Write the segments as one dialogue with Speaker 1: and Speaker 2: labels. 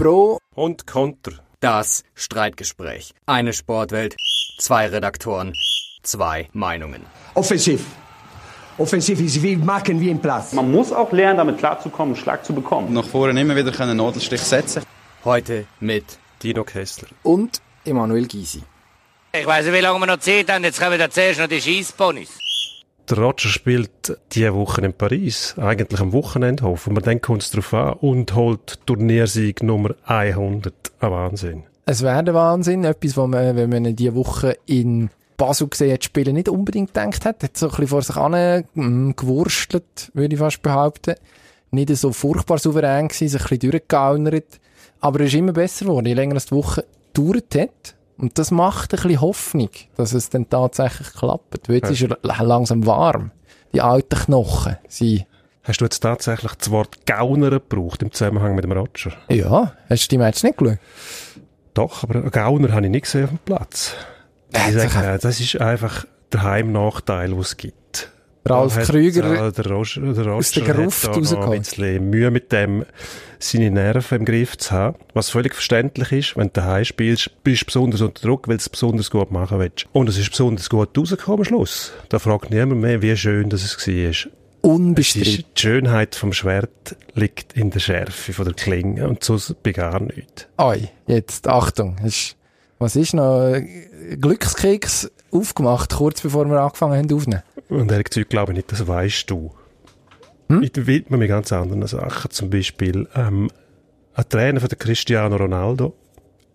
Speaker 1: Pro
Speaker 2: und Konter.
Speaker 1: Das Streitgespräch. Eine Sportwelt, zwei Redaktoren, zwei Meinungen.
Speaker 3: Offensiv. Offensiv ist wie machen wie im Platz.
Speaker 4: Man muss auch lernen, damit klarzukommen, einen Schlag zu bekommen.
Speaker 5: Nach vorne immer wieder einen Nadelstich setzen.
Speaker 1: Heute mit
Speaker 2: Dino Kessler.
Speaker 6: und Emanuel Gysi.
Speaker 7: Ich weiß nicht, wie lange wir noch Zeit haben. Jetzt kommen da zuerst noch die Scheissponys.
Speaker 2: Der Roger spielt diese Woche in Paris, eigentlich am Wochenendhof. Und man denkt uns darauf an und holt Turniersieg Nummer 100. Ein Wahnsinn.
Speaker 6: Es wäre der Wahnsinn, etwas, was man, wenn man diese Woche in Basel gesehen hat, spielen, nicht unbedingt gedacht hat. Hat so ein bisschen vor sich an mm, gewurstelt, würde ich fast behaupten. Nicht so furchtbar souverän gewesen, sich ein bisschen durchgegaunert. Aber er ist immer besser geworden, je länger es die Woche gedauert hat. Und das macht ein bisschen Hoffnung, dass es dann tatsächlich klappt. Weil jetzt ist er langsam warm. Die alten Knochen sind,
Speaker 2: Hast du jetzt tatsächlich das Wort Gauner gebraucht im Zusammenhang mit dem Roger?
Speaker 6: ja, hast du die Match nicht geschaut?
Speaker 2: Doch, aber Gauner habe ich nicht gesehen auf dem Platz. Ich
Speaker 6: Äh,
Speaker 2: sage, äh, das ist einfach der Heimnachteil, den es gibt.
Speaker 6: Ralf
Speaker 2: Da hat,
Speaker 6: Krüger
Speaker 2: äh, der Roger, der Roger
Speaker 6: aus der Gruft rausgeholt.
Speaker 2: ein bisschen Mühe mit dem, seine Nerven im Griff zu haben. Was völlig verständlich ist, wenn du daheim spielst, bist du besonders unter Druck, weil du es besonders gut machen willst. Und es ist besonders gut rausgekommen am Schluss. Da fragt niemand mehr, wie schön das es war. Es
Speaker 6: unbestritten.
Speaker 2: ist, die Schönheit vom Schwert liegt in der Schärfe von der Klinge und sonst bei gar nichts.
Speaker 6: Oi, jetzt, Achtung. Ist, was ist noch? Glückskeks aufgemacht, kurz bevor wir angefangen haben aufzunehmen.
Speaker 2: Und ehrlich gesagt glaube ich nicht, das weißt du.
Speaker 6: Hm?
Speaker 2: Ich widme mich ganz anderen Sachen. Zum Beispiel ähm, ein Trainer von Cristiano Ronaldo.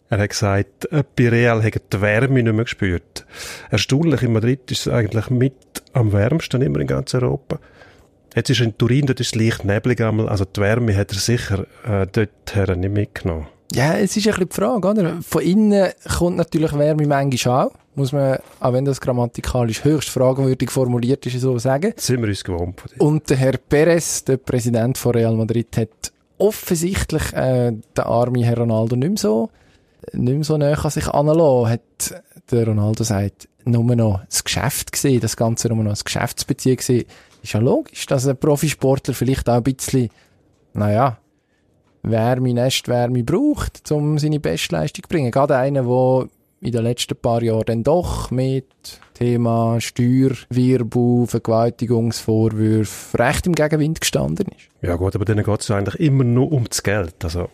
Speaker 2: Er hat gesagt, äh, bei Real hat er die Wärme nicht mehr gespürt. Erstaunlich, in Madrid ist es eigentlich mit am wärmsten immer in ganz Europa. Jetzt ist er in Turin, dort ist es leicht neblig einmal. Also die Wärme hat er sicher äh, dort nicht mitgenommen.
Speaker 6: Ja, es ist ein bisschen die Frage, oder? Von innen kommt natürlich Wärme manchmal auch. Muss man, auch wenn das grammatikalisch höchst fragwürdig formuliert ist, so sagen.
Speaker 2: Das sind wir uns gewohnt.
Speaker 6: Und der Herr Perez, der Präsident von Real Madrid, hat offensichtlich äh, den armen Herr Ronaldo nicht mehr so, nicht mehr so näher an sich anlassen. Hat der Ronaldo sagt, nur noch das Geschäft gesehen, das Ganze nur noch als Geschäftsbeziehung gesehen. Ist ja logisch, dass ein Profisportler vielleicht auch ein bisschen, naja, Wärme, Nestwärme braucht, um seine Bestleistung zu bringen. Gerade einer, der in den letzten paar Jahren dann doch mit Thema Steuerwirbel, Vergewaltigungsvorwürfe recht im Gegenwind gestanden ist.
Speaker 2: Ja gut, aber denen geht es eigentlich immer nur um das Geld. Also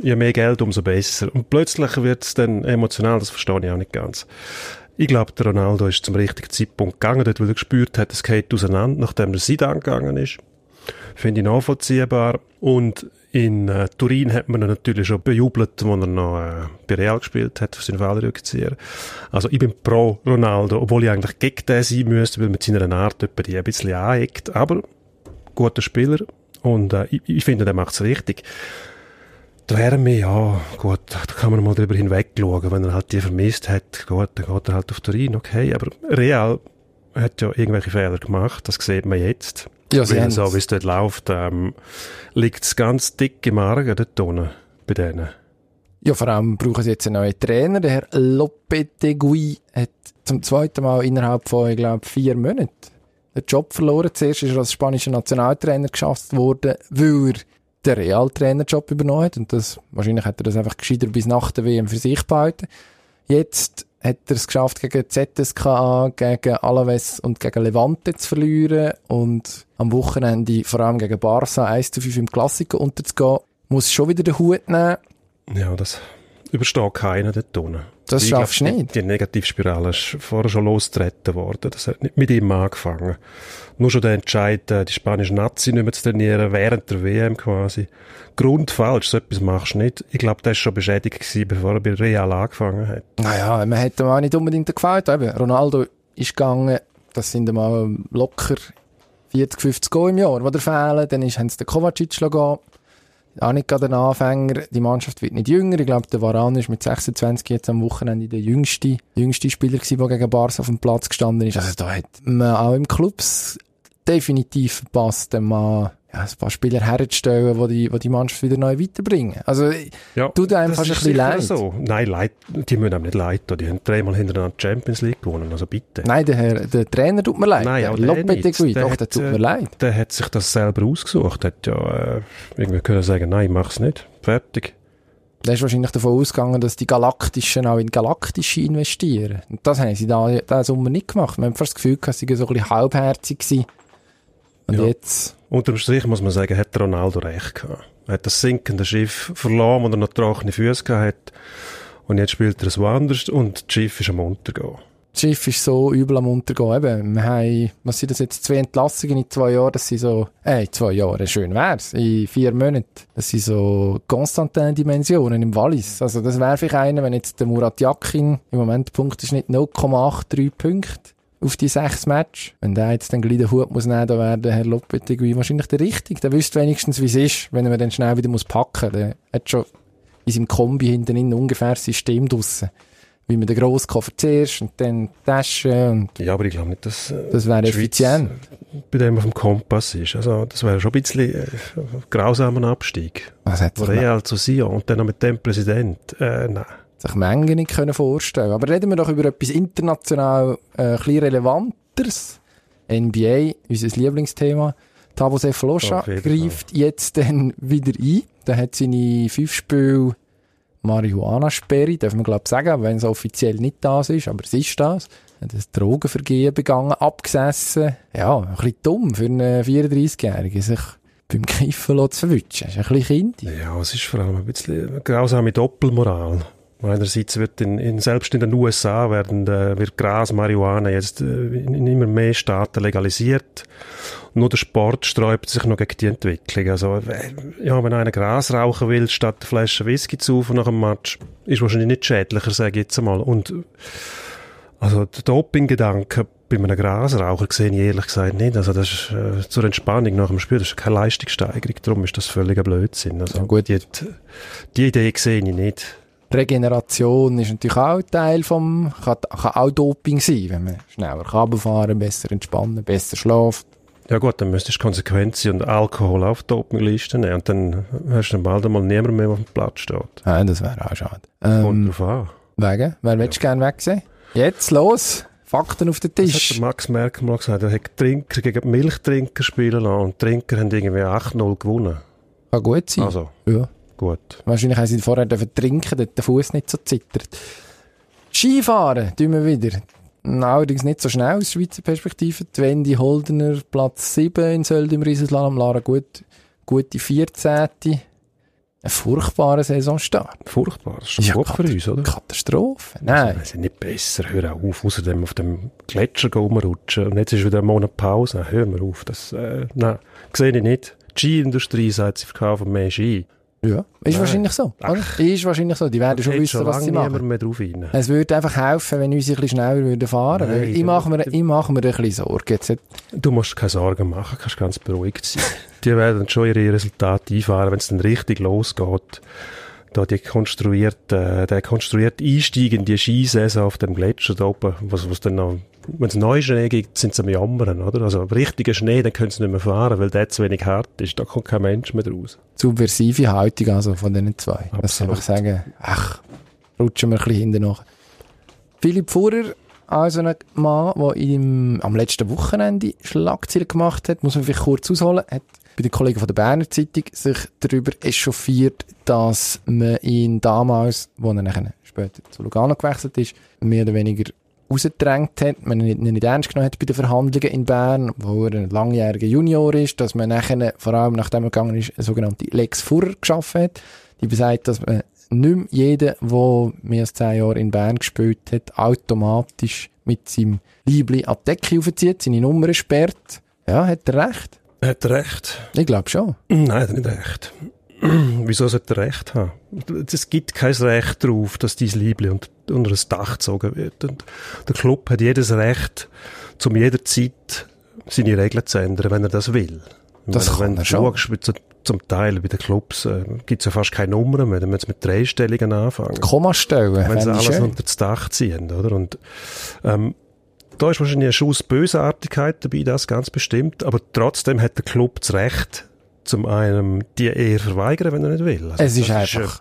Speaker 2: je mehr Geld, umso besser. Und plötzlich wird es dann emotional, das verstehe ich auch nicht ganz. Ich glaube, der Ronaldo ist zum richtigen Zeitpunkt gegangen, dort, wo er gespürt hat, es geht auseinander, nachdem der Zidane gegangen ist. Finde ich nachvollziehbar. Und in äh, Turin hat man ihn natürlich schon bejubelt, wo er noch äh, bei Real gespielt hat, für seinen Fallrückzieher. Also ich bin pro Ronaldo, obwohl ich eigentlich gegen den sein müsste, weil mit seiner Art etwa die ein bisschen aneckt. Aber guter Spieler und äh, ich, ich finde, der macht es richtig. Die Wärme, ja, gut, da kann man mal drüber hinweg schauen. Wenn er halt die vermisst hat, gut, dann geht er halt auf Turin, okay. Aber Real hat ja irgendwelche Fehler gemacht, das sieht man jetzt.
Speaker 6: Ja, sie
Speaker 2: Weil so wie es dort läuft, ähm, liegt es ganz dick im Argen dort unten, bei denen.
Speaker 6: Ja, vor allem brauchen sie jetzt einen neuen Trainer. Der Herr Lopetegui hat zum zweiten Mal innerhalb von, ich glaube, vier Monaten den Job verloren. Zuerst ist er als spanischer Nationaltrainer geschafft worden, weil er den Real-Trainerjob übernommen hat. Und das, wahrscheinlich hat er das einfach gescheiter bis nach der WM für sich behalten. Jetzt hat er es geschafft, gegen ZSKA, gegen Alaves und gegen Levante zu verlieren und am Wochenende vor allem gegen Barca 1 zu 5 im Klassiker unterzugehen. Muss schon wieder den Hut nehmen.
Speaker 2: Ja, das übersteht keiner dort unten.
Speaker 6: Das
Speaker 2: Ich
Speaker 6: schaffst du
Speaker 2: glaub, die-
Speaker 6: nicht.
Speaker 2: Die Negativspirale ist vorher schon losgetreten worden. Das hat nicht mit ihm angefangen. Nur schon der Entscheid, äh, die spanische Nazi nicht mehr zu trainieren, während der WM quasi. Grundfalsch, so etwas machst du nicht. Ich glaube, der war schon beschädigt gewesen, bevor er bei Real angefangen hat.
Speaker 6: Naja, man hat ihm auch nicht unbedingt gefällt. Eben, Ronaldo ist gegangen, das sind einmal locker 40, 50 Go im Jahr, die da fehlen. Dann ist, haben sie den Kovacic gehen. Auch nicht gerade ein Anfänger. Die Mannschaft wird nicht jünger. Ich glaube, der Varan ist mit 26 jetzt am Wochenende der jüngste, jüngste Spieler gewesen, der gegen Barca auf dem Platz gestanden ist. Also da hat man auch im Clubs definitiv verpasst, den Mann ja, ein paar Spieler herzustellen, die die, die, die Mannschaft wieder neu weiterbringen. Also,
Speaker 2: Ja,
Speaker 6: tut einem fast ein bisschen leid.
Speaker 2: So. Nein, leid, die müssen einem nicht leid tun. Die haben dreimal hintereinander die Champions League gewonnen, also bitte.
Speaker 6: Nein, der, Herr, der Trainer tut mir leid.
Speaker 2: Nein, auch der
Speaker 6: Lopetegui, doch,
Speaker 2: hat,
Speaker 6: der tut
Speaker 2: äh,
Speaker 6: mir leid.
Speaker 2: Der hat sich das selber ausgesucht. Hat ja äh, irgendwie können sagen, nein, ich mach's nicht. Fertig.
Speaker 6: Der ist wahrscheinlich davon ausgegangen, dass die Galaktischen auch in Galaktische investieren. Und das haben sie da, diesen Sommer nicht gemacht. Wir haben fast das Gefühl, dass sie so ein bisschen halbherzig waren. Und
Speaker 2: Ja.
Speaker 6: jetzt,
Speaker 2: Unterm Strich muss man sagen, hat der Ronaldo recht gehabt. Er hat das sinkende Schiff verloren, und er noch trockene Füße gehabt hat. Und jetzt spielt er es woanders und das Schiff ist am Untergehen.
Speaker 6: das Schiff ist so übel am Untergehen. Eben, wir haben, was sind das jetzt, zwei Entlassungen in zwei Jahren, das sind so, äh, in zwei Jahren, schön wär's, in vier Monaten. Das sind so Constantin-Dimensionen im Wallis. Also das wäre vielleicht einer, wenn jetzt der Murat Yakin, im Moment Punkteschnitt 0,83 Punkte auf die sechs Match. Wenn der jetzt den gleich den Hut muss nehmen, dann wäre der Herr Lopetegui wahrscheinlich der Richtige. Der wüsste wenigstens, wie es ist, wenn er dann schnell wieder muss packen. Der hat schon in seinem Kombi hinten ungefähr das System draussen. Wie man den Grosskoffer zuerst und dann die Tasche und
Speaker 2: Ja, aber ich glaube nicht, dass äh,
Speaker 6: das wäre effizient.
Speaker 2: bei dem auf dem Kompass ist. Also das wäre schon ein bisschen äh, grausamer Abstieg.
Speaker 6: Was hat
Speaker 2: Real zu Sion und dann noch mit dem Präsident. Äh, nein.
Speaker 6: Sich Mengen nicht können vorstellen Aber reden wir doch über etwas international äh, ein relevanteres. NBA, unser Lieblingsthema. Tabo
Speaker 2: Fall.
Speaker 6: greift jetzt dann wieder ein. Der hat seine fünf Spiele Marihuana-Sperre, darf man glaube ich sagen, wenn es offiziell nicht das ist, aber es ist das. Er hat ein Drogenvergehen begangen, abgesessen. Ja, ein bisschen dumm für einen 34-Jährigen, sich beim Kiffen zu verwutschen. Das ist ein bisschen kindisch.
Speaker 2: Ja, es ist vor allem ein bisschen grausame Doppelmoral. Einerseits wird in, in, selbst in den USA werden, äh, wird Gras, Marihuana jetzt äh, in, in immer mehr Staaten legalisiert. Nur der Sport sträubt sich noch gegen die Entwicklung. Also, äh, ja, wenn einer Gras rauchen will, statt eine Flasche Whisky zu saufen nach einem Match, ist wahrscheinlich nicht schädlicher, sage ich jetzt einmal. Und, also, der Dopinggedanke bei einem Grasraucher sehe ich ehrlich gesagt nicht. Also, das ist, äh, zur Entspannung nach dem Spiel, das ist keine Leistungssteigerung. Darum ist das völliger Blödsinn. Also,
Speaker 6: Ja, gut.
Speaker 2: Die, die Idee sehe ich nicht.
Speaker 6: Regeneration ist natürlich auch Teil vom, kann, kann auch Doping sein, wenn man schneller Kabel fahren, besser entspannen, besser schlaft.
Speaker 2: Ja gut, dann müsstest du konsequent sein und Alkohol auf die Dopingliste nehmen und dann hast du dann bald einmal niemand mehr, auf dem Platz steht.
Speaker 6: Ja, das wäre auch schade.
Speaker 2: Kommt
Speaker 6: Ähm,
Speaker 2: drauf an.
Speaker 6: wegen? Wer willst du gerne wegsehen? Jetzt, los! Fakten auf den
Speaker 2: Das hat
Speaker 6: Tisch.
Speaker 2: Max Merkel mal gesagt, er hat Trinker gegen Milchtrinker spielen lassen und Trinker haben irgendwie 8-0 gewonnen.
Speaker 6: Kann gut sein.
Speaker 2: Also,
Speaker 6: Ja.
Speaker 2: Gut.
Speaker 6: Wahrscheinlich haben sie vorher dürfen trinken, dort der Fuß nicht so zittert. Skifahren, tun wir wieder. Allerdings nicht so schnell aus Schweizer Perspektive. Die Wendy Holdener, Platz 7 in Söld im Riesenslalom. Lara gut, gute 14. Ein furchtbarer Saisonstart.
Speaker 2: Furchtbar. Das ist schon
Speaker 6: Ja,
Speaker 2: gut für uns, oder?
Speaker 6: Katastrophe. Nein.
Speaker 2: Wir sind nicht besser, hör auf, außerdem auf dem Gletscher rumrutschen und jetzt ist wieder ein Monat Pause. Hör mir auf, das, äh, nein, sehe ich nicht. Die Ski-Industrie sagt, sie verkaufen mehr Ski.
Speaker 6: Ja. Ist
Speaker 2: Nein.
Speaker 6: wahrscheinlich so. Oder? Ist wahrscheinlich so. Die werden schon wissen, was
Speaker 2: lange
Speaker 6: sie machen.
Speaker 2: mehr drauf rein.
Speaker 6: Es würde einfach helfen, wenn unsere ein bisschen schneller würden fahren würden. Ich mache mir, ich mache mir ein bisschen Sorgen. Jetzt
Speaker 2: Du musst keine Sorgen machen, kannst ganz beruhigt sein. die werden schon ihre Resultate einfahren, wenn es dann richtig losgeht. Da die konstruierte, der konstruierte Einstieg in die Skisaison auf dem Gletscher da oben, was, was dann noch, wenn es neuen Schnee gibt, sind sie am Jammern, oder? Also, richtiger Schnee, dann können sie nicht mehr fahren, weil der zu wenig hart ist. Da kommt kein Mensch mehr raus.
Speaker 6: subversive Haltung also von diesen zwei.
Speaker 2: Absolut.
Speaker 6: einfach sagen, ach, rutschen wir ein bisschen hinten nach. Philipp Furrer, also ein Mann, der im, am letzten Wochenende Schlagzeilen gemacht hat, muss man vielleicht kurz ausholen, hat bei den Kollegen von der Berner Zeitung sich darüber echauffiert, dass man ihn damals, wo er nachher später zu Lugano gewechselt ist, mehr oder weniger rausgedrängt hat, man ihn nicht, nicht ernst genommen hat bei den Verhandlungen in Bern, wo er ein langjähriger Junior ist, dass man nachher, vor allem nachdem er gegangen ist, eine sogenannte Lex Furrer geschaffen hat, die besagt, dass man nicht mehr jeder, der mehr als zehn Jahre in Bern gespielt hat, automatisch mit seinem Liebling an die Decke aufzieht, seine Nummer sperrt. Ja, hat er recht?
Speaker 2: Hat er recht?
Speaker 6: Ich glaube schon.
Speaker 2: Nein, hat er nicht recht. Wieso sollte er recht haben? Es gibt kein Recht darauf, dass dein Liebling unter, ein Dach gezogen wird. Und der Club hat jedes Recht, zum jederzeit seine Regeln zu ändern, wenn er das will.
Speaker 6: Das
Speaker 2: wenn,
Speaker 6: kann
Speaker 2: wenn
Speaker 6: er
Speaker 2: du
Speaker 6: schon.
Speaker 2: schaust, zum Teil bei den Clubs äh, gibt es ja fast keine Nummern mehr, dann müssen wir mit Dreistelligen anfangen.
Speaker 6: Komma stellen,
Speaker 2: wenn sie alles
Speaker 6: schön.
Speaker 2: unter das Dach ziehen, oder? Und ähm, da ist wahrscheinlich ein Schuss Bösartigkeit dabei, das ganz bestimmt, aber trotzdem hat der Club das Recht, zum einen die Ehe verweigern, wenn er nicht will. Also
Speaker 6: Es ist einfach,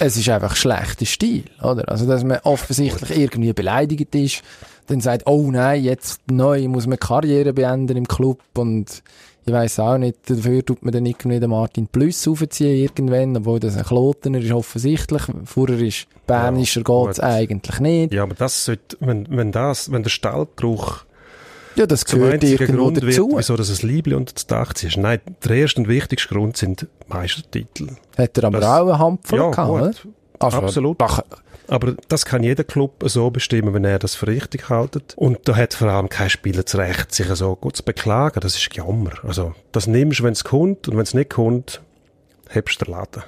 Speaker 6: es ist einfach schlechter Stil, oder? Also, dass man offensichtlich irgendwie beleidigt ist, dann sagt, oh nein, jetzt neu muss man Karriere beenden im Club und Ich weiss auch nicht, dafür tut man dann irgendwie den Martin Plus aufziehen irgendwann, obwohl das ein Klotener ist offensichtlich. Vorher ist Bernischer
Speaker 2: Ja,
Speaker 6: geht's
Speaker 2: gut.
Speaker 6: eigentlich nicht.
Speaker 2: Ja, aber das sollte, wenn, wenn das, wenn der Stallgeruch
Speaker 6: Ja, das
Speaker 2: zum
Speaker 6: gehört irgendwo
Speaker 2: Grund
Speaker 6: dazu.
Speaker 2: wird, wieso das ein Liebling unter das Dach ziehst. Nein, der erste und wichtigste Grund sind Meistertitel.
Speaker 6: Hat er aber
Speaker 2: Das-
Speaker 6: auch eine Handvoll
Speaker 2: Ja,
Speaker 6: gehabt? Also,
Speaker 2: Absolut.
Speaker 6: Da,
Speaker 2: Aber das kann jeder Club so bestimmen, wenn er das für richtig hält. Und da hat vor allem kein Spieler das Recht, sich so gut zu beklagen. Das ist Jammer. Also, das nimmst du, wenn es kommt, und wenn es nicht kommt, hebst du den Laden.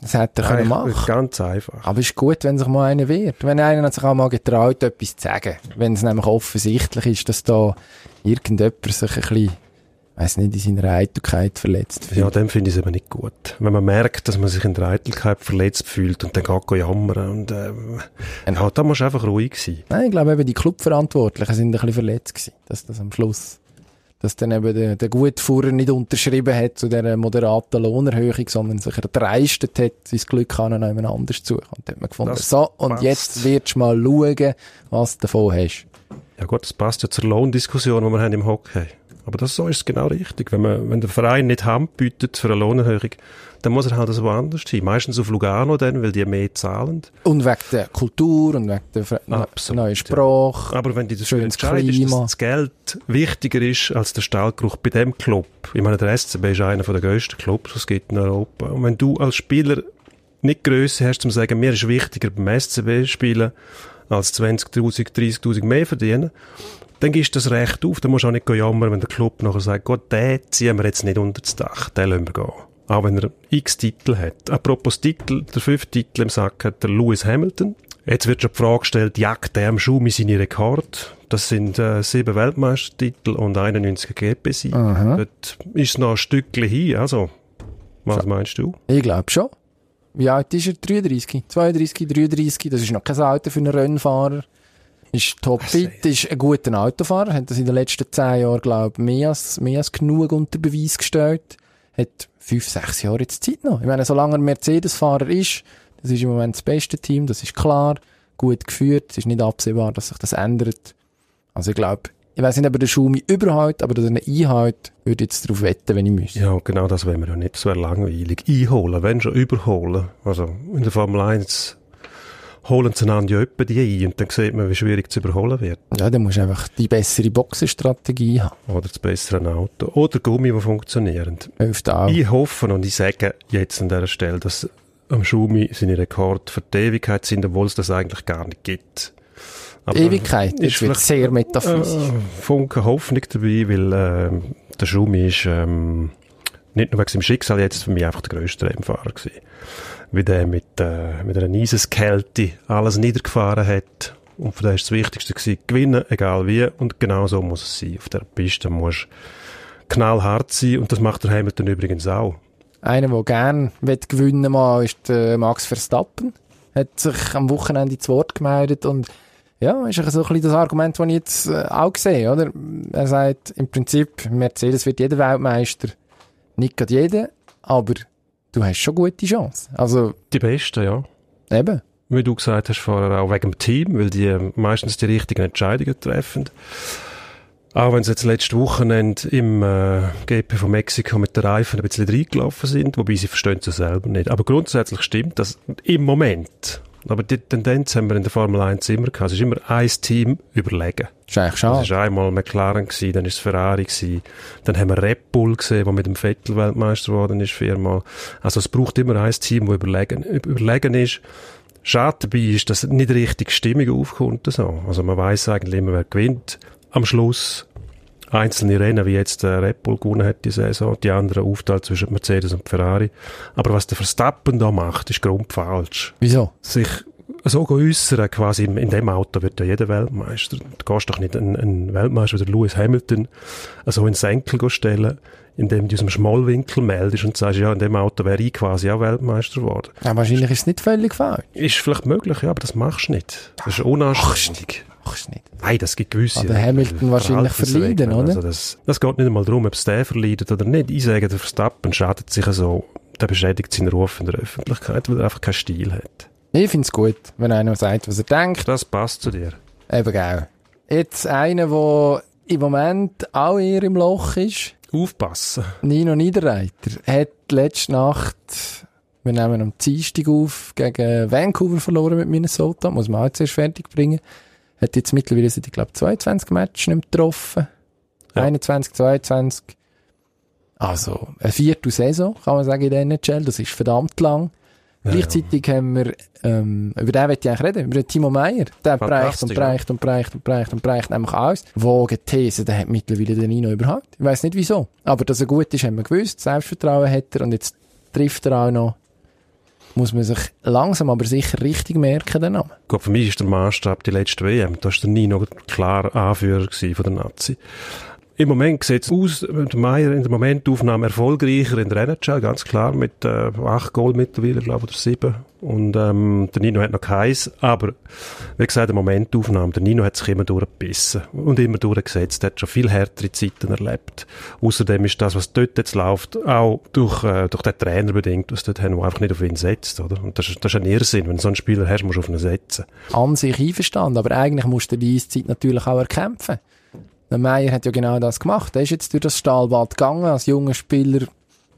Speaker 6: Das hätte er können
Speaker 2: Eigentlich
Speaker 6: machen.
Speaker 2: Ganz einfach.
Speaker 6: Aber ist gut, wenn sich mal einer wehrt. Wenn einer sich auch mal getraut, etwas zu sagen. Wenn es nämlich offensichtlich ist, dass da irgendjemand sich ein bisschen, weiss nicht, in seiner Eitelkeit verletzt fühlt.
Speaker 2: Ja, dann finde ich es eben nicht gut. Wenn man merkt, dass man sich in der Eitelkeit verletzt fühlt und dann geht jammern und, ähm, ja, da musst du einfach ruhig sein.
Speaker 6: Nein, ich glaube eben, die Clubverantwortlichen sind ein bisschen verletzt gewesen, dass das am Schluss, dass dann eben der, der Gutfuhrer nicht unterschrieben hat zu dieser moderaten Lohnerhöhung, sondern sich erdreistet hat, sein Glück an jemand anders zu suchen. Und dann hat man gefunden,
Speaker 2: Das
Speaker 6: so, und
Speaker 2: passt.
Speaker 6: jetzt wirst du mal schauen, was du davon hast.
Speaker 2: Ja gut, das passt ja zur Lohndiskussion, die wir haben im Hockey. Aber das so ist es genau richtig. Wenn, man, wenn der Verein nicht Hand bietet für eine Lohnerhöhung, dann muss er halt also woanders hin. Meistens auf Lugano dann, weil die mehr zahlen.
Speaker 6: Und wegen der Kultur und wegen der
Speaker 2: Absolut,
Speaker 6: neuen
Speaker 2: ja.
Speaker 6: Sprache.
Speaker 2: Aber wenn die dafür
Speaker 6: Schönes Klima.
Speaker 2: dass das Geld wichtiger ist als der Stallgeruch bei dem Club. Ich meine, der SCB ist einer der grössten Clubs, die es gibt in Europa. Und wenn du als Spieler nicht Größe hast, um zu sagen, mir ist wichtiger beim SCB spielen, als 20.000, 30.000 mehr verdienen, dann gibst du das Recht auf. Dann musst du auch nicht jammern, wenn der Club nachher sagt, Gott, den ziehen wir jetzt nicht unter das Dach, den lassen wir gehen. Auch wenn er x Titel hat. Apropos Titel, der fünfte Titel im Sack hat der Lewis Hamilton. Jetzt wird schon die Frage gestellt, jagt der am Schumi seine Rekord? Das sind äh, sieben Weltmeistertitel und 91 GP-Siege. Dort ist noch ein Stückchen hin. Also, was meinst du?
Speaker 6: Ich glaube schon. Wie alt ist er? 33, 32, 33. Das ist noch kein Alter für einen Rennfahrer. Ist topfit, ist ein guter Autofahrer. Hat das in den letzten zehn Jahren, glaube ich, mehr als, mehr als genug unter Beweis gestellt. Hat fünf, sechs Jahre jetzt Zeit noch. Ich meine, solange er Mercedes-Fahrer ist, das ist im Moment das beste Team, das ist klar. Gut geführt. Es ist nicht absehbar, dass sich das ändert. Also ich glaube, ich weiß nicht, ob er den Schumi überhaupt, aber dass er ihn einhält, würde jetzt darauf wetten, wenn ich müsste.
Speaker 2: Ja, genau das wollen wir ja nicht. Das wäre langweilig. Einholen, wenn schon überholen. Also, in der Formel 1 holen sie einander ja etwa die ein und dann sieht man, wie schwierig zu überholen wird.
Speaker 6: Ja, dann musst du einfach die bessere Boxenstrategie haben.
Speaker 2: Oder das bessere Auto. Oder Gummi, die funktionieren. Ich hoffe und ich sage jetzt an dieser Stelle, dass am Schumi seine Rekorde für die Ewigkeit sind, obwohl es das eigentlich gar nicht gibt. Aber
Speaker 6: Ewigkeit, das
Speaker 2: ist
Speaker 6: wird
Speaker 2: vielleicht,
Speaker 6: sehr metaphysisch.
Speaker 2: äh, Funke Hoffnung dabei, weil äh, der Schumi ist ähm, nicht nur wegen seinem Schicksal jetzt für mich einfach der grösste Rennfahrer gewesen. Wie der mit, äh, mit einer Eiseskälte alles niedergefahren hat. Und von dem ist das Wichtigste gewesen, gewinnen, egal wie. Und genau so muss es sein. Auf der Piste musst du knallhart sein. Und das macht der Hamilton übrigens auch.
Speaker 6: Einer, der gerne will gewinnen mal, ist der Max Verstappen. Hat sich am Wochenende zu Wort gemeldet und ja, ist so ein bisschen das Argument, das ich jetzt äh, auch sehe, oder? Er sagt, im Prinzip, Mercedes wird jeder Weltmeister. Nicht gerade jeder, aber du hast schon gute Chance. Also,
Speaker 2: Die Besten, ja.
Speaker 6: eben.
Speaker 2: Wie du gesagt hast vorher, auch wegen dem Team, weil die meistens die richtigen Entscheidungen treffen. Auch wenn sie jetzt letzte Wochenende im äh, GP von Mexiko mit den Reifen ein bisschen reingelaufen sind, wobei sie verstehen es ja selber nicht. Aber grundsätzlich stimmt das im Moment. Aber die Tendenz haben wir in der Formel 1 immer gehabt. Es ist immer ein Team überlegen.
Speaker 6: Das ist eigentlich
Speaker 2: Das
Speaker 6: schade.
Speaker 2: ist einmal McLaren gewesen, dann ist es Ferrari gewesen, dann haben wir Red Bull gesehen, der mit dem Vettel Weltmeister geworden ist viermal. Also es braucht immer ein Team, das überlegen, überlegen ist. Schade dabei ist, dass nicht richtig Stimmung aufkommt. So. Also man weiß eigentlich immer, wer gewinnt. Am Schluss einzelne Rennen, wie jetzt der Red Bull gewonnen hat die Saison, die anderen aufteilt zwischen Mercedes und Ferrari. Aber was der Verstappen da macht, ist grundfalsch
Speaker 6: Wieso?
Speaker 2: sich so äußern, quasi in dem Auto wird ja jeder Weltmeister. Du kannst doch nicht einen, einen Weltmeister wie der Lewis Hamilton so ins Senkel stellen, indem du aus dem Schmollwinkel meldest und sagst, ja, in dem Auto wäre ich quasi auch Weltmeister geworden.
Speaker 6: Ja, wahrscheinlich ist es nicht völlig falsch.
Speaker 2: Ist vielleicht möglich, ja, aber das machst du nicht. Das ist unanständig.
Speaker 6: Machst du nicht.
Speaker 2: Nein, das gibt gewisse.
Speaker 6: Ah, der Hamilton wahrscheinlich verleiden, oder?
Speaker 2: Also das, das geht nicht einmal darum, ob es der verleidet oder nicht. Ich sage, der Verstappen schadet sich so, der beschädigt seinen Ruf in der Öffentlichkeit, weil er einfach keinen Stil hat.
Speaker 6: Ich finde es gut, wenn einer sagt, was er denkt.
Speaker 2: Das passt zu dir.
Speaker 6: Eben, gell. Jetzt einer, der im Moment auch eher im Loch ist.
Speaker 2: Aufpassen.
Speaker 6: Nino Niederreiter hat letzte Nacht, wir nehmen am Dienstag auf, gegen Vancouver verloren mit Minnesota, muss man auch zuerst fertig bringen. Hat jetzt mittlerweile, ich glaube, 22 Matches nicht mehr getroffen.
Speaker 2: Ja.
Speaker 6: 21, 22. Also, eine vierte Saison, kann man sagen, in der NHL. Das ist verdammt lang.
Speaker 2: Ja,
Speaker 6: Gleichzeitig haben wir, ähm, über den möchte ich eigentlich reden, über den Timo Meyer. Der bereicht und bereicht und bereicht und bereicht und bereicht nämlich aus. Wogen These, der hat mittlerweile den Nino überhaupt. Ich weiß nicht wieso. Aber dass er gut ist, haben wir gewusst. Selbstvertrauen hat er und jetzt trifft er auch noch. Muss man sich langsam aber sicher richtig merken, den Namen.
Speaker 2: Gut, für mich ist der Maßstab die letzte WM. Da war der Nino klar Anführer von der Nazi. Im Moment sieht es aus, der Meier in der Momentaufnahme erfolgreicher in der NHL, ganz klar, mit äh, acht Goal mittlerweile, glaube ich, oder sieben. Und ähm, der Nino hat noch keins, aber wie gesagt, der Momentaufnahme, der Nino hat sich immer durchgebissen und immer durchgesetzt, hat schon viel härtere Zeiten erlebt. Außerdem ist das, was dort jetzt läuft, auch durch, äh, durch den Trainer bedingt, was dort haben, der einfach nicht auf ihn setzt, oder? Und das das ist ein Irrsinn, wenn du so einen Spieler hast, musst du auf ihn setzen.
Speaker 6: An sich einverstanden, aber eigentlich musst du die Eiszeit natürlich auch erkämpfen. Der Meier hat ja genau das gemacht. Er ist jetzt durch das Stahlbad gegangen. Als junger Spieler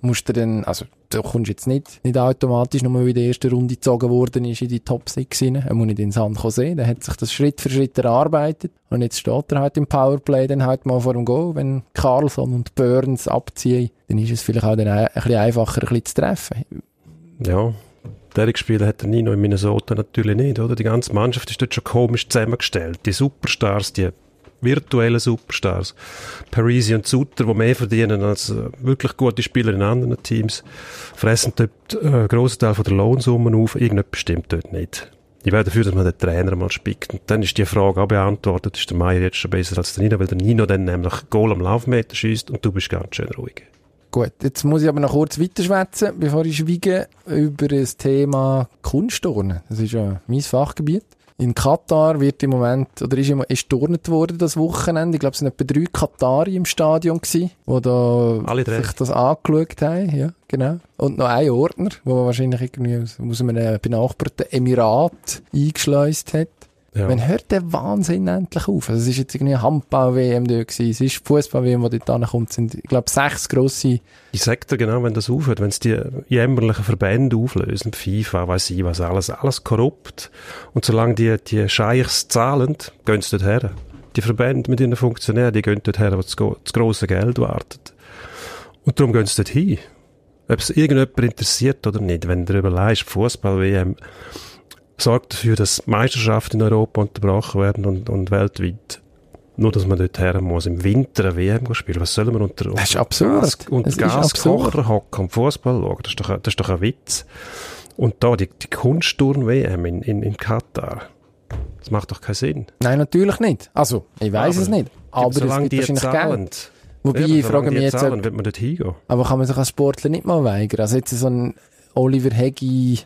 Speaker 6: musst du dann, also du kommst jetzt nicht, nicht automatisch, nur weil in der ersten Runde gezogen worden ist in die Top 6 rein. Er muss nicht in Sand sehen. Der hat sich das Schritt für Schritt erarbeitet. Und jetzt steht er halt im Powerplay dann halt mal vor dem Go. Wenn Carlson und Burns abziehen, dann ist es vielleicht auch dann ein bisschen einfacher, ein bisschen zu treffen.
Speaker 2: Ja, derige Spiele hat er nie noch in Minnesota natürlich nicht, oder? Die ganze Mannschaft ist dort schon komisch zusammengestellt. Die Superstars, die virtuellen Superstars, Parisi und Sutter, die mehr verdienen als äh, wirklich gute Spieler in anderen Teams, fressen dort äh, einen grossen Teil der Lohnsummen auf. Irgendetwas stimmt dort nicht. Ich wäre dafür, dass man den Trainer mal spickt. Und dann ist die Frage auch beantwortet, ist der Meier jetzt schon besser als der Nino, weil der Nino dann nämlich Goal am Laufmeter schießt und du bist ganz schön ruhig.
Speaker 6: Gut, jetzt muss ich aber noch kurz weiterschwätzen, bevor ich schweige, über das Thema Kunstturnen. Das ist ja mein Fachgebiet. In Katar wird im Moment, oder ist, ist turnet worden das Wochenende. Ich glaube, es sind etwa drei Katari im Stadion gewesen, die da
Speaker 2: Alle drei.
Speaker 6: sich das angeschaut haben. Ja, genau. Und noch ein Ordner, der wahrscheinlich irgendwie aus, aus einem benachbarten Emirat eingeschleust hat.
Speaker 2: Ja.
Speaker 6: Wann hört der Wahnsinn endlich auf? Also es ist jetzt irgendwie Handball-WM dort gewesen, es ist Fußball-WM, die dort ankommt, es sind, ich glaube, sechs grosse
Speaker 2: Ich sag dir genau, wenn das aufhört, wenn es die jämmerlichen Verbände auflösen, FIFA, weiss ich was, alles, alles korrupt. Und solange die, die Scheichs zahlen, gehen sie dort her. Die Verbände mit ihren Funktionären, die gehen dort her, wo das, grosse Geld wartet. Und darum gehen sie dort hin. Ob es irgendjemand interessiert oder nicht, wenn du überlegst, Fußball-WM sorgt dafür, dass Meisterschaften in Europa unterbrochen werden und, und weltweit. Nur, dass man dort her muss, im Winter eine WM spielen. Was sollen wir unter, unter
Speaker 6: Das ist absurd.
Speaker 2: Gas, unter
Speaker 6: Es.
Speaker 2: Gaskocher hocken und Fußball schauen? Das ist doch, das ist doch ein Witz. Und da, die, die Kunstturn-WM in, in, in Katar, das macht doch keinen Sinn.
Speaker 6: Nein, natürlich nicht. Also, ich weiß es nicht. Aber es
Speaker 2: solange
Speaker 6: gibt
Speaker 2: die
Speaker 6: wahrscheinlich Geld. Wobei,
Speaker 2: Ja,
Speaker 6: ich frage mich jetzt,
Speaker 2: zahlen, wird man dort hingehen.
Speaker 6: aber kann man sich als Sportler nicht mal weigern? Also jetzt so ein Oliver Hegi,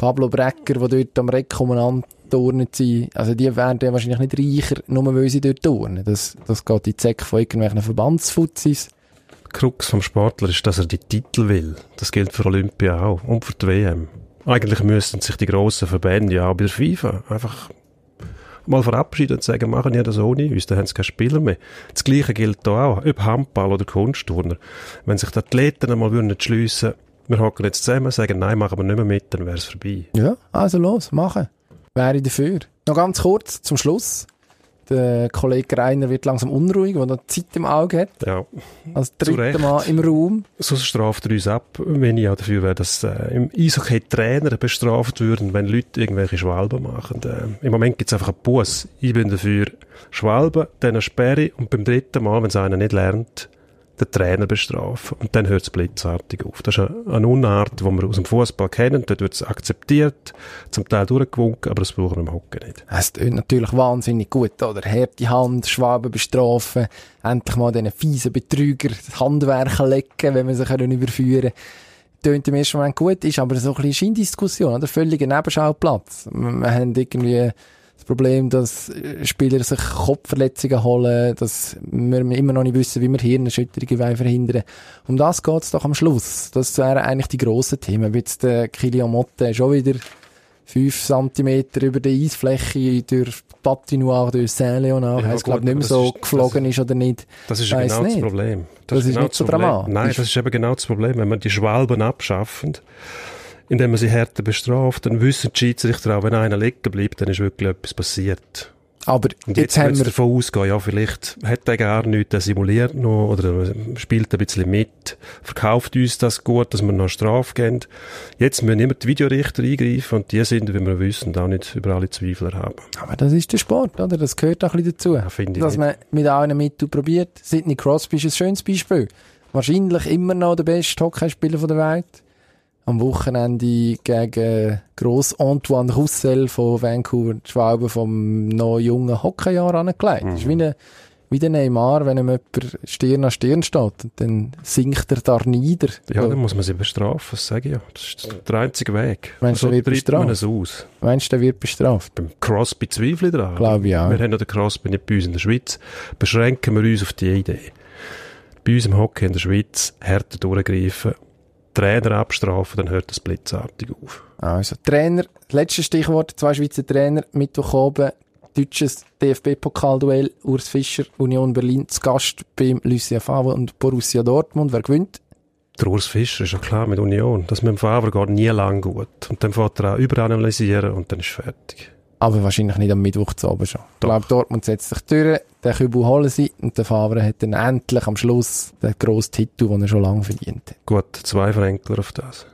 Speaker 6: Pablo Brecker, die dort am Reck umeinander turnen sind, also die werden ja wahrscheinlich nicht reicher, nur weil sie dort turnen. Das, das geht in die Säcke von irgendwelchen Verbandsfuzis.
Speaker 2: Krux vom Sportler ist, dass er die Titel will. Das gilt für Olympia auch und für die WM. Eigentlich müssten sich die grossen Verbände ja auch bei der FIFA einfach mal verabschieden und sagen, machen ja das ohne uns, dann haben sie keine Spieler mehr. Das Gleiche gilt da auch, ob Handball oder Kunstturner. Wenn sich die Athleten einmal würden entschliessen, wir hocken jetzt zusammen, sagen, nein, machen wir nicht mehr mit, dann wäre es vorbei.
Speaker 6: Ja, also los, machen. Wäre ich dafür. Noch ganz kurz zum Schluss. Der Kollege Reiner wird langsam unruhig, weil er Zeit im Auge hat.
Speaker 2: Ja,
Speaker 6: Als
Speaker 2: Zu
Speaker 6: dritte
Speaker 2: Recht.
Speaker 6: Mal im Raum.
Speaker 2: so straft er uns ab, wenn ich auch dafür wäre, dass äh, im Eishockey Trainer bestraft würden, wenn Leute irgendwelche Schwalben machen. Äh, Im Moment gibt es einfach einen Bus. Ich bin dafür Schwalben, dann eine Sperre und beim dritten Mal, wenn es einer nicht lernt, den Trainer bestrafen. Und dann hört es blitzartig auf. Das ist eine, Unart, die wir aus dem Fußball kennen. Dort wird es akzeptiert, zum Teil durchgewunken, aber das brauchen wir im Hockey nicht.
Speaker 6: Es tönt natürlich wahnsinnig gut, oder? Härte Hand, Schwaben bestrafen, endlich mal diesen fiesen Betrüger das Handwerk lecken, wenn wir sie können überführen Tönt im ersten Moment gut, ist aber so ein bisschen Scheindiskussion, oder? Völliger Nebenschauplatz. Wir haben irgendwie das Problem, dass äh, Spieler sich Kopfverletzungen holen, dass wir immer noch nicht wissen, wie wir Hirnerschütterungen verhindern Um das geht's doch am Schluss. Das wären eigentlich die grossen Themen. Wie jetzt der Kilian Motte schon wieder fünf Zentimeter über der Eisfläche durch Patinoire de Saint-Léonard,
Speaker 2: Ja, gut,
Speaker 6: glaube nicht mehr
Speaker 2: das
Speaker 6: so
Speaker 2: ist- das-
Speaker 6: geflogen ist oder nicht.
Speaker 2: Das ist
Speaker 6: Weiss
Speaker 2: genau
Speaker 6: nicht.
Speaker 2: das Problem.
Speaker 6: Das ist
Speaker 2: genau
Speaker 6: nicht so dramatisch.
Speaker 2: Nein, das ist eben genau das Problem. Wenn man die Schwalben abschaffen, indem man sie härter bestraft, dann wissen die Schiedsrichter auch, wenn einer liegen bleibt, dann ist wirklich etwas passiert.
Speaker 6: Aber
Speaker 2: Und
Speaker 6: jetzt,
Speaker 2: jetzt,
Speaker 6: haben wir,
Speaker 2: davon ausgehen, ja, vielleicht hat er gar nichts, er simuliert noch oder spielt ein bisschen mit, verkauft uns das gut, dass wir noch Strafe geben. Jetzt müssen immer die Videorichter eingreifen und die sind, wie wir wissen, auch nicht über alle Zweifler haben.
Speaker 6: aber das ist der Sport, oder? Das gehört auch ein bisschen dazu.
Speaker 2: Ja, finde ich
Speaker 6: Dass
Speaker 2: nicht.
Speaker 6: man mit allen Mitteln probiert. Sidney Crosby ist ein schönes Beispiel. Wahrscheinlich immer noch der beste Hockeyspieler der Welt. Am Wochenende gegen Gross Antoine Roussel von Vancouver, die Schwalbe vom noch jungen Hockeyjahr angelegt. Das ist wie, eine, wie der Neymar, wenn ihm jemand Stirn an Stirn steht. Und dann sinkt er da nieder.
Speaker 2: Ja, dann muss man sie bestrafen, das sage ich ja. Das ist der einzige Weg.
Speaker 6: Meinst du,
Speaker 2: so
Speaker 6: wird
Speaker 2: tritt man
Speaker 6: bestraft?
Speaker 2: es aus.
Speaker 6: Meinst du, der wird bestraft?
Speaker 2: Beim Crosby zweifle ich daran.
Speaker 6: Glaube ich auch.
Speaker 2: Wir haben ja den Crosby nicht bei uns in der Schweiz. Beschränken wir uns auf die Idee. Bei uns im Hockey in der Schweiz härter durchgreifen, Trainer abstrafen, dann hört das blitzartig auf.
Speaker 6: Also, Trainer, letztes Stichwort, zwei Schweizer Trainer, Mittwoch oben, deutsches DFB-Pokalduell, Urs Fischer, Union Berlin, zu Gast beim Lucia Favre und Borussia Dortmund. Wer gewinnt?
Speaker 2: Der Urs Fischer ist ja klar mit Union. Das mit dem Favre geht nie lang gut. Und dann fährt er auch überanalysieren und dann ist fertig.
Speaker 6: Aber wahrscheinlich nicht am Mittwoch zu oben schon. Ich glaube, Dortmund setzt sich durch, den Kübel holen sie und der Favre hat dann endlich am Schluss den grossen Titel, den er schon lange verdient hat.
Speaker 2: Gut, zwei Fränkler auf das.